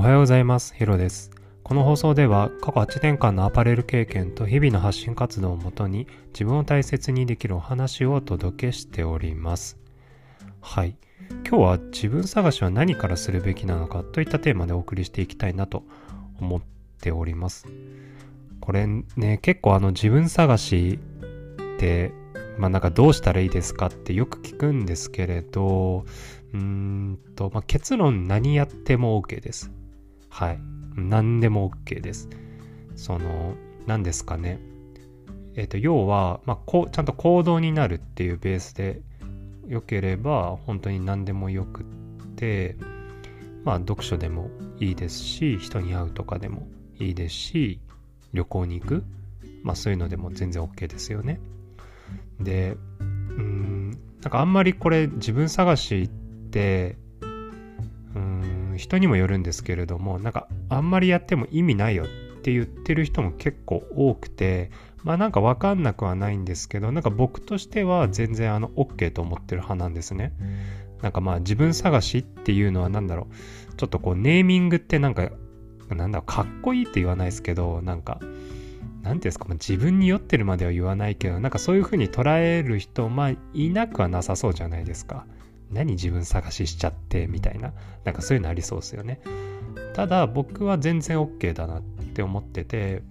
おはようございます。ヒロです。この放送では過去8年間のアパレル経験と日々の発信活動をもとに自分を大切にできるお話をお届けしております。はい。今日は自分探しは何からするべきなのかといったテーマでお送りしていきたいなと思っております。これね、結構あの自分探しって、まあなんかどうしたらいいですかってよく聞くんですけれど、うんと、まあ、結論何やっても OK です。はい。何でも OK です。その、何ですかね。えっ、と、要は、まあ、こ、ちゃんと行動になるっていうベースで良ければ、本当に何でもよくって、まあ、読書でもいいですし、人に会うとかでもいいですし、旅行に行く、まあ、そういうのでも全然 OK ですよね。で、うん、なんかあんまりこれ自分探しって、人にもよるんですけれども、なんかあんまりやっても意味ないよって言ってる人も結構多くて、まあなんかわかんなくはないんですけど、なんか僕としては全然あの OK と思ってる派なんですね。なんかまあ自分探しっていうのは何だろう、ちょっとこうネーミングってなんか、なんだろう、かっこいいって言わないですけど、なんか、なんていうんですか、まあ、自分に酔ってるまでは言わないけど、なんかそういう風に捉える人、まあいなくはなさそうじゃないですか。何自分探ししちゃってみたいな。なんかそういうのありそうですよね。ただ僕は全然 OK だなって思ってて、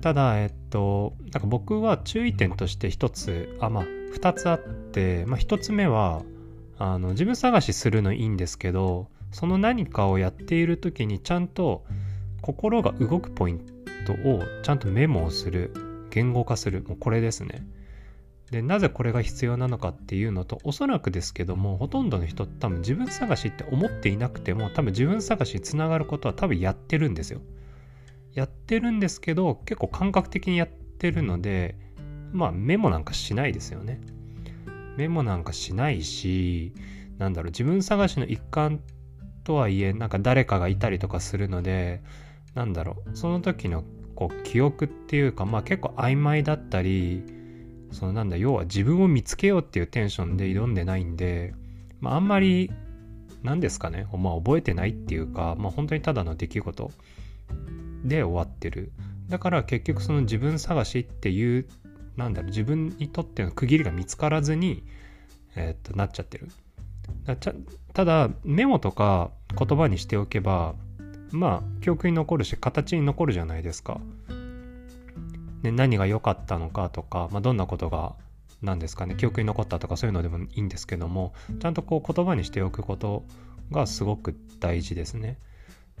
ただ、えっと、なんか僕は注意点として一つ、あ、まあ二つあって、まあ一つ目は、あの、自分探しするのいいんですけど、その何かをやっている時にちゃんと心が動くポイントをちゃんとメモをする、言語化する、もうこれですね。で、なぜこれが必要なのかっていうのと、おそらくですけども、ほとんどの人多分自分探しって思っていなくても、多分自分探しにつながることは多分やってるんですよ。やってるんですけど、結構感覚的にやってるので、まあメモなんかしないですよね。メモなんかしないし、なんだろう、自分探しの一環とはいえ、なんか誰かがいたりとかするので、なんだろう、その時のこう記憶っていうか、まあ結構曖昧だったり、そのなんだ、要は自分を見つけようっていうテンションで挑んでないんで、まああんまり、なんですかね、まあ覚えてないっていうか、まあ本当にただの出来事で終わってる。だから結局その自分探しっていう、なんだろう、自分にとっての区切りが見つからずに、えーっと、なっちゃってる。だちゃただ、メモとか言葉にしておけば、まあ、記憶に残るし、形に残るじゃないですか。で何が良かったのかとか、まあ、どんなことが何ですかね記憶に残ったとかそういうのでもいいんですけどもちゃんとこう言葉にしておくことがすごく大事ですね。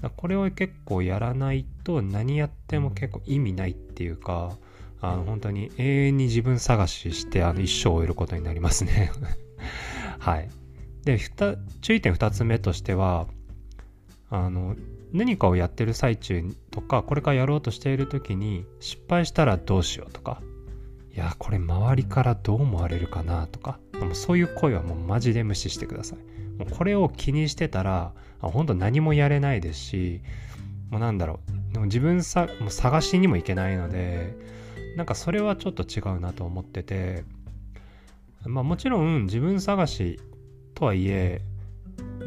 だこれを結構やらないと何やっても結構意味ないっていうかあの本当に永遠に自分探ししてあの一生を終えることになりますね。はい。で注意点2つ目としてはあの何かをやってる最中とかこれからやろうとしている時に失敗したらどうしようとかいやこれ周りからどう思われるかなとかもうそういう声はもうマジで無視してください。もうこれを気にしてたら本当何もやれないですしもうなんだろう。でも自分さもう探しにもいけないのでなんかそれはちょっと違うなと思っててまあもちろん自分探しとはいえ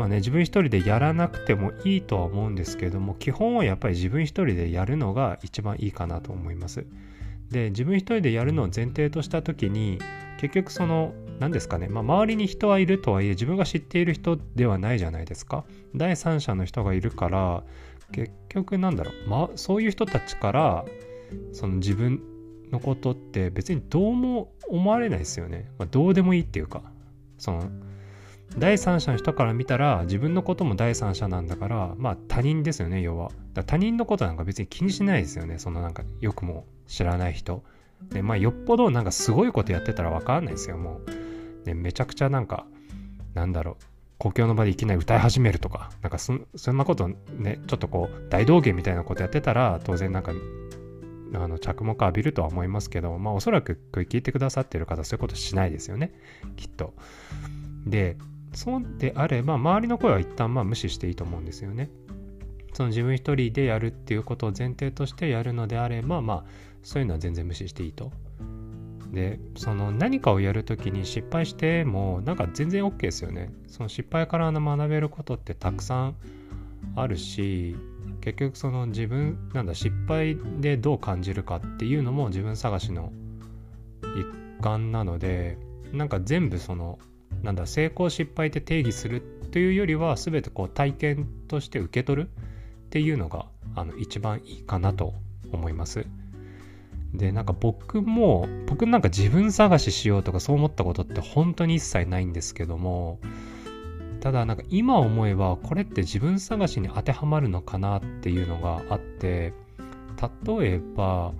まあね、自分一人でやらなくてもいいとは思うんですけれども基本はやっぱり自分一人でやるのが一番いいかなと思います。で自分一人でやるのを前提とした時に結局その何ですかね、まあ、周りに人はいるとはいえ自分が知っている人ではないじゃないですか。第三者の人がいるから結局なんだろう、まあ、そういう人たちからその自分のことって別にどうも思われないですよね。まあ、どうでもいいっていうかその第三者の人から見たら自分のことも第三者なんだからまあ他人ですよね要は。他人のことなんか別に気にしないですよねそのなんかよくも知らない人。でまあよっぽどなんかすごいことやってたら分かんないですよもう。でめちゃくちゃなんかなんだろう公共の場でいきなり歌い始めるとかなんかそんなことねちょっとこう大道芸みたいなことやってたら当然なんかあの着目浴びるとは思いますけどまあおそらく聞いてくださってる方そういうことしないですよねきっと。でそうであれば周りの声は一旦まあ無視していいと思うんですよね。その自分一人でやるっていうことを前提としてやるのであればまあそういうのは全然無視していいと。でその何かをやるときに失敗してもなんか全然 OK ですよね。その失敗から学べることってたくさんあるし結局その自分なんだ失敗でどう感じるかっていうのも自分探しの一環なのでなんか全部そのなんだ成功失敗って定義するというよりは全てこう体験として受け取るっていうのがあの一番いいかなと思います。でなんか僕も僕なんか自分探ししようとかそう思ったことって本当に一切ないんですけどもただなんか今思えばこれって自分探しに当てはまるのかなっていうのがあって例えば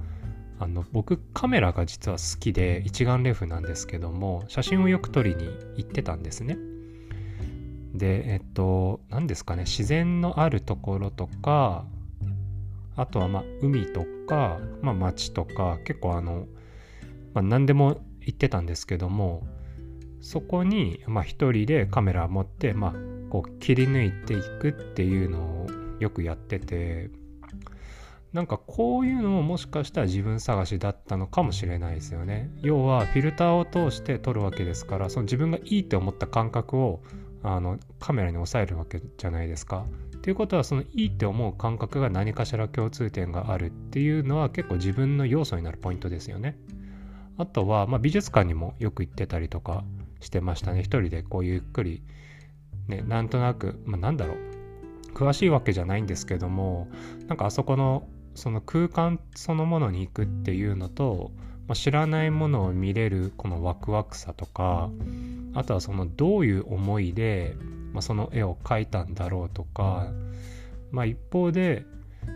あの僕カメラが実は好きで一眼レフなんですけども写真をよく撮りに行ってたんですね。でえっと何ですかね自然のあるところとかあとはまあ海とか、まあ、街とか結構あの、まあ、何でも行ってたんですけどもそこにまあ一人でカメラ持ってまあこう切り抜いていくっていうのをよくやっててなんかこういうのももしかしたら自分探しだったのかもしれないですよね。要はフィルターを通して撮るわけですからその自分がいいって思った感覚をあのカメラに抑えるわけじゃないですか。っていうことはそのいいって思う感覚が何かしら共通点があるっていうのは結構自分の要素になるポイントですよね。あとは、まあ、美術館にもよく行ってたりとかしてましたね。一人でこうゆっくり、ね、なんとなく、まあ、なんだろう。詳しいわけじゃないんですけども、なんかあそこのその空間そのものに行くっていうのと、まあ、知らないものを見れるこのワクワクさとかあとはそのどういう思いで、まあ、その絵を描いたんだろうとか、まあ、一方で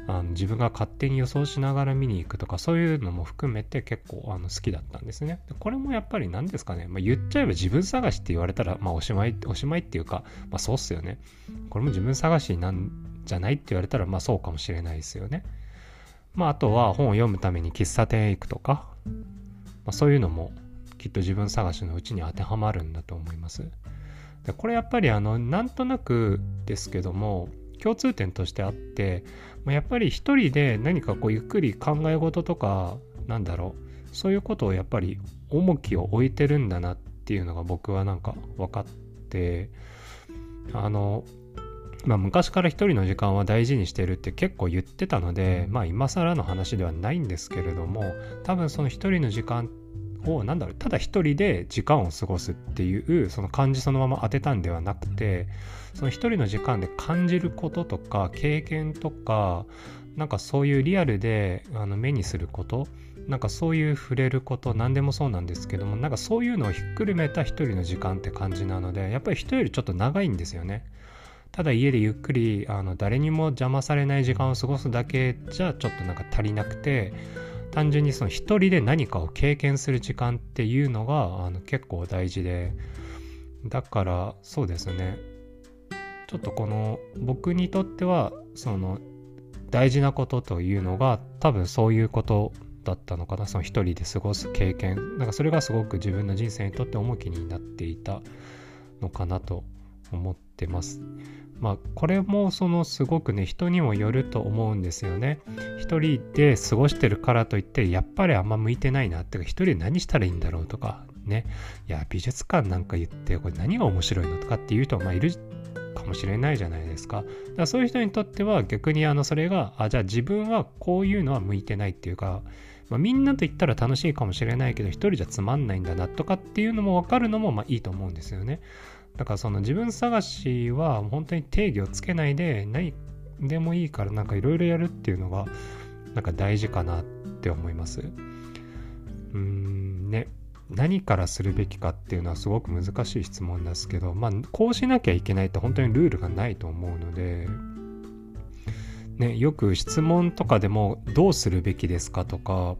あの自分が勝手に予想しながら見に行くとかそういうのも含めて結構あの好きだったんですね。これもやっぱり何ですかね、まあ、言っちゃえば自分探しって言われたら、まあ、おしまいおしまいっていうか、まあ、そうっすよね。これも自分探しなんじゃないって言われたらまあそうかもしれないですよね。まあ、あとは本を読むために喫茶店へ行くとか、まあ、そういうのもきっと自分探しのうちに当てはまるんだと思います。でこれやっぱりあのなんとなくですけども共通点としてあって、まあ、やっぱり一人で何かこうゆっくり考え事とかなんだろうそういうことをやっぱり重きを置いてるんだなっていうのが僕はなんか分かってあのまあ、昔から一人の時間は大事にしてるって結構言ってたので、まあ、今更の話ではないんですけれども多分その一人の時間を何だろうただ一人で時間を過ごすっていうその感じそのまま当てたんではなくてその一人の時間で感じることとか経験とかなんかそういうリアルであの目にすることなんかそういう触れること何でもそうなんですけどもなんかそういうのをひっくるめた一人の時間って感じなのでやっぱり人よりちょっと長いんですよね。ただ家でゆっくりあの誰にも邪魔されない時間を過ごすだけじゃちょっとなんか足りなくて単純にその一人で何かを経験する時間っていうのがあの結構大事でだからそうですね。ちょっとこの僕にとってはその大事なことというのが多分そういうことだったのかな。その一人で過ごす経験。なんかそれがすごく自分の人生にとって重きになっていたのかなと思ってます。まあこれもそのすごくね人にもよると思うんですよね。一人で過ごしてるからといってやっぱりあんま向いてないなってか一人で何したらいいんだろうとかねいや美術館なんか言ってこれ何が面白いのとかっていう人まあいるかもしれないじゃないですか。だからそういう人にとっては逆にあのそれがあじゃあ自分はこういうのは向いてないっていうか、まあ、みんなと言ったら楽しいかもしれないけど一人じゃつまんないんだなとかっていうのも分かるのもまあいいと思うんですよね。だからその自分探しは本当に定義をつけないで何でもいいからなんかいろいろやるっていうのがなんか大事かなって思います。うんね何からするべきかっていうのはすごく難しい質問ですけどまあこうしなきゃいけないって本当にルールがないと思うのでねよく質問とかでもどうするべきですかとか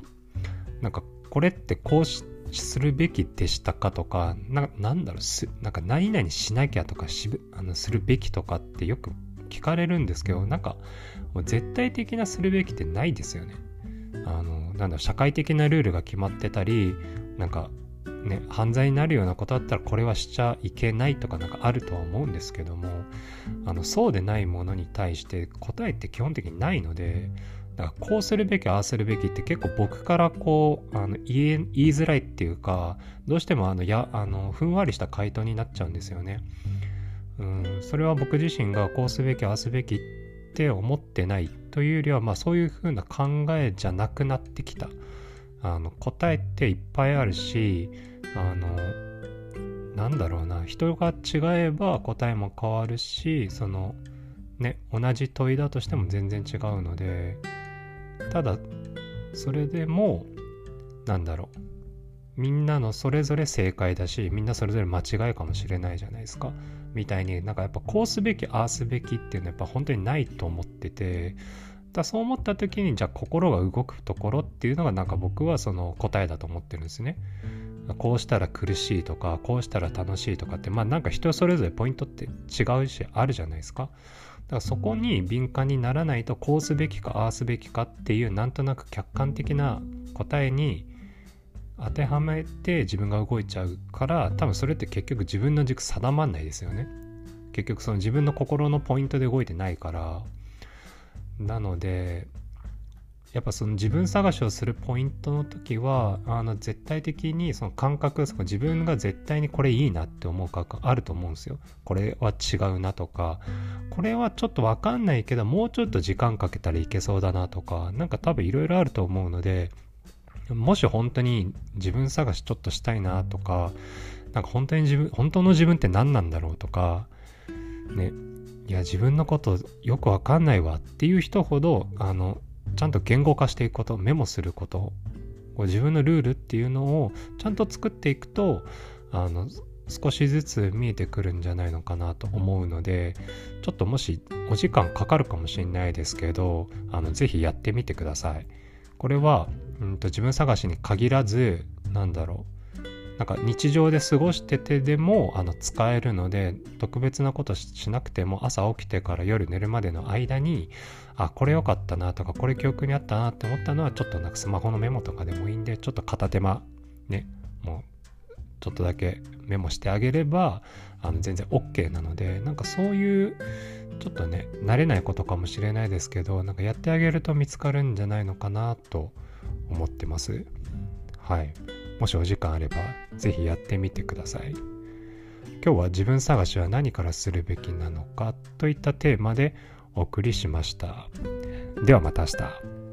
なんかこれってこうしするべきでしたかとか、ななんだろうす、なんか何々しなきゃとかしあのするべきとかってよく聞かれるんですけど、なんか絶対的なするべきってないですよね。あの、なんだ、社会的なルールが決まってたり、なんかね、犯罪になるようなことだったらこれはしちゃいけないとかなんかあるとは思うんですけどもあのそうでないものに対して答えって基本的にないのでだからこうするべきああするべきって結構僕からこうあの言いづらいっていうかどうしてもあのやあのふんわりした回答になっちゃうんですよね。うんそれは僕自身がこうすべきああすべきって思ってないというよりは、まあ、そういうふうな考えじゃなくなってきたあの答えっていっぱいあるしあのなんだろうな人が違えば答えも変わるしそのね同じ問いだとしても全然違うのでただそれでもなんだろう。みんなのそれぞれ正解だしみんなそれぞれ間違いかもしれないじゃないですか。みたいになんかやっぱこうすべきああすべきっていうのはやっぱ本当にないと思ってて。だそう思った時にじゃあ心が動くところっていうのがなんか僕はその答えだと思ってるんですね。こうしたら苦しいとかこうしたら楽しいとかってまあなんか人それぞれポイントって違うしあるじゃないですか。だからそこに敏感にならないとこうすべきかああすべきかっていうなんとなく客観的な答えに当てはめて自分が動いちゃうから多分それって結局自分の軸定まんないですよね。結局その自分の心のポイントで動いてないから。なのでやっぱその自分探しをするポイントの時はあの絶対的にその感覚その自分が絶対にこれいいなって思うかあると思うんですよ。これは違うなとか。これはちょっとわかんないけどもうちょっと時間かけたらいけそうだなとか。なんか多分いろいろあると思うのでもし本当に自分探しちょっとしたいなとかなんか本当に自分本当の自分って何なんだろうとか。ね。いや自分のことよくわかんないわっていう人ほどあのちゃんと言語化していくことメモすること自分のルールっていうのをちゃんと作っていくとあの少しずつ見えてくるんじゃないのかなと思うのでちょっともしお時間かかるかもしれないですけどあのぜひやってみてください。これは、うんと、自分探しに限らずなんだろうなんか日常で過ごしててでもあの使えるので特別なことしなくても朝起きてから夜寝るまでの間にあこれ良かったなとかこれ記憶にあったなって思ったのはちょっとなんかスマホのメモとかでもいいんでちょっと片手間ねもうちょっとだけメモしてあげればあの全然 OK なのでなんかそういうちょっとね慣れないことかもしれないですけどなんかやってあげると見つかるんじゃないのかなと思ってます。はい。もしお時間あれば是非やってみてください今日は自分探しは何からするべきなのかといったテーマでお送りしました。ではまた明日。